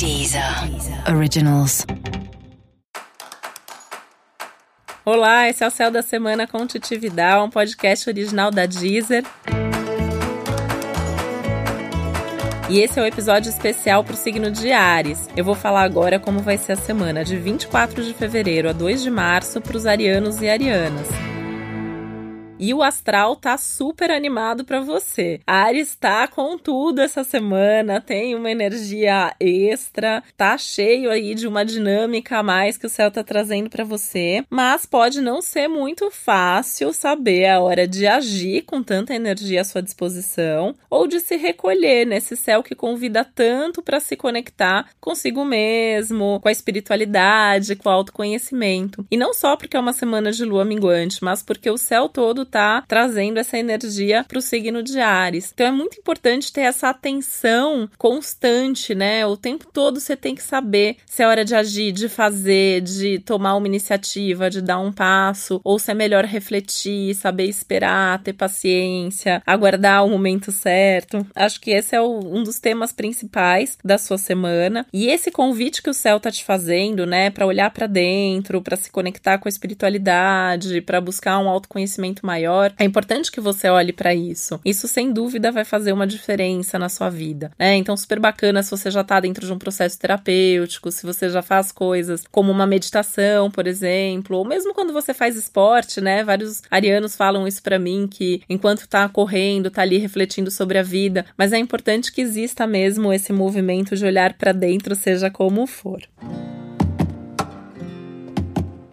Deezer Originals. Olá, esse é o Céu da Semana com Titi Vidal, um podcast original da Deezer. E esse é o um episódio especial para o signo de Ares. Eu vou falar agora como vai ser a semana de 24 de fevereiro a 2 de março para os arianos e arianas. E o astral tá super animado para você. Ares tá com tudo essa semana, tem uma energia extra, tá cheio aí de uma dinâmica a mais que o céu tá trazendo para você, mas pode não ser muito fácil saber a hora de agir com tanta energia à sua disposição ou de se recolher nesse céu que convida tanto para se conectar consigo mesmo, com a espiritualidade, com o autoconhecimento. E não só porque é uma semana de lua minguante, mas porque o céu todo tá trazendo essa energia para o signo de Ares. Então é muito importante ter essa atenção constante, né? O tempo todo você tem que saber se é hora de agir, de fazer, de tomar uma iniciativa, de dar um passo, ou se é melhor refletir, saber esperar, ter paciência, aguardar o momento certo. Acho que esse é o, um dos temas principais da sua semana. E esse convite que o céu tá te fazendo, né, para olhar para dentro, para se conectar com a espiritualidade, para buscar um autoconhecimento maior maior, é importante que você olhe para isso. Isso sem dúvida vai fazer uma diferença na sua vida, né? Então super bacana se você já tá dentro de um processo terapêutico, se você já faz coisas como uma meditação, por exemplo, ou mesmo quando você faz esporte, né? Vários arianos falam isso para mim que enquanto tá correndo, tá ali refletindo sobre a vida, mas é importante que exista mesmo esse movimento de olhar para dentro, seja como for.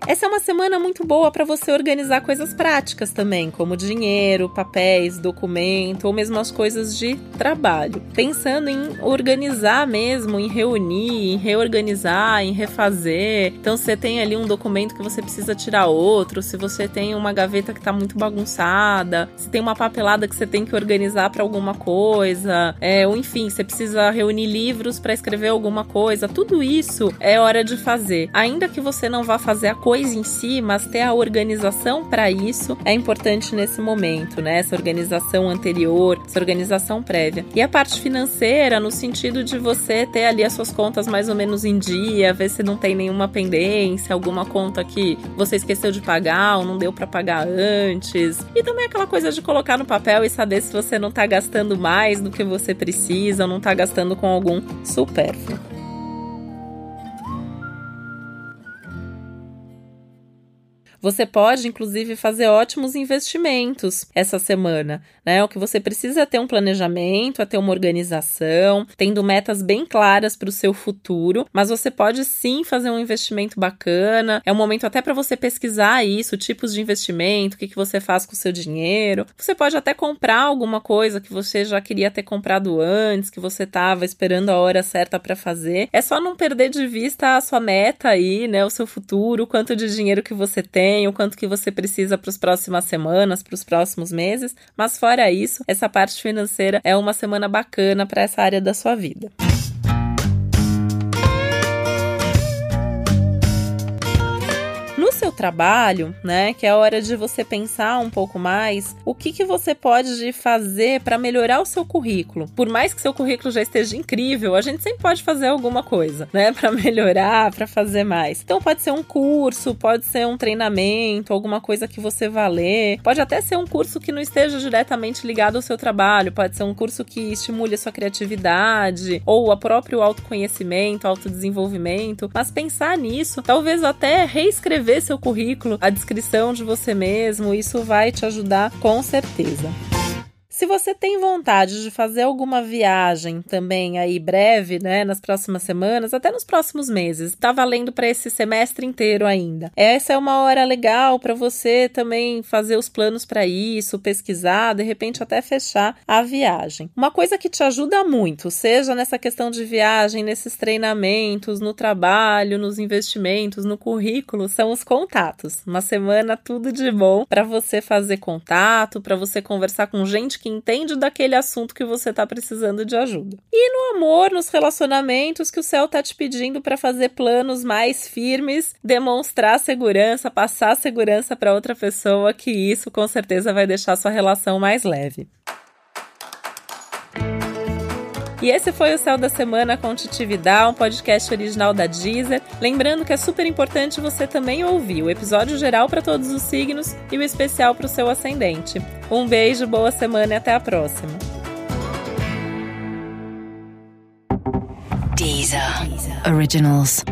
Essa é uma semana muito boa para você organizar coisas práticas também, como dinheiro, papéis, documento ou mesmo as coisas de trabalho. Pensando em organizar mesmo, em reunir, em reorganizar, em refazer. Então, se você tem ali um documento que você precisa tirar outro, se você tem uma gaveta que está muito bagunçada, se tem uma papelada que você tem que organizar para alguma coisa, é, ou enfim, você precisa reunir livros para escrever alguma coisa, tudo isso é hora de fazer. Ainda que você não vá fazer a coisa em si, mas ter a organização para isso é importante nesse momento, né? Essa organização anterior, essa organização prévia. E a parte financeira, no sentido de você ter ali as suas contas mais ou menos em dia, ver se não tem nenhuma pendência, alguma conta que você esqueceu de pagar ou não deu para pagar antes. E também aquela coisa de colocar no papel e saber se você não tá gastando mais do que você precisa, ou não tá gastando com algum supérfluo. Você pode, inclusive, fazer ótimos investimentos essa semana, né? O que você precisa é ter um planejamento, é ter uma organização, tendo metas bem claras para o seu futuro, mas você pode sim fazer um investimento bacana. É um momento até para você pesquisar isso, tipos de investimento, o que, que você faz com o seu dinheiro. Você pode até comprar alguma coisa que você já queria ter comprado antes, que você estava esperando a hora certa para fazer. É só não perder de vista a sua meta aí, né? O seu futuro, o quanto de dinheiro que você tem tem, o quanto que você precisa para as próximas semanas, para os próximos meses. Mas fora isso, essa parte financeira é uma semana bacana para essa área da sua vida. Trabalho, né, que é a hora de você pensar um pouco mais o que, que você pode fazer para melhorar o seu currículo. Por mais que seu currículo já esteja incrível, a gente sempre pode fazer alguma coisa, né, para melhorar, para fazer mais. Então pode ser um curso, pode ser um treinamento, alguma coisa que você vá ler, pode até ser um curso que não esteja diretamente ligado ao seu trabalho, pode ser um curso que estimule a sua criatividade ou o próprio autoconhecimento, autodesenvolvimento, mas pensar nisso, talvez até reescrever seu currículo, a descrição de você mesmo, isso vai te ajudar com certeza. Se você tem vontade de fazer alguma viagem também aí breve, né, nas próximas semanas, até nos próximos meses, tá valendo para esse semestre inteiro ainda. Essa é uma hora legal para você também fazer os planos para isso, pesquisar, de repente até fechar a viagem. Uma coisa que te ajuda muito, seja nessa questão de viagem, nesses treinamentos, no trabalho, nos investimentos, no currículo, são os contatos. Uma semana tudo de bom para você fazer contato, para você conversar com gente que que entende daquele assunto que você está precisando de ajuda. E no amor, nos relacionamentos, que o céu está te pedindo para fazer planos mais firmes, demonstrar segurança, passar segurança para outra pessoa, que isso com certeza vai deixar sua relação mais leve. E esse foi o Céu da Semana com Titividade, um podcast original da Deezer. Lembrando que é super importante você também ouvir o episódio geral para todos os signos e o especial para o seu ascendente. Um beijo, boa semana e até a próxima. Deezer. Originals.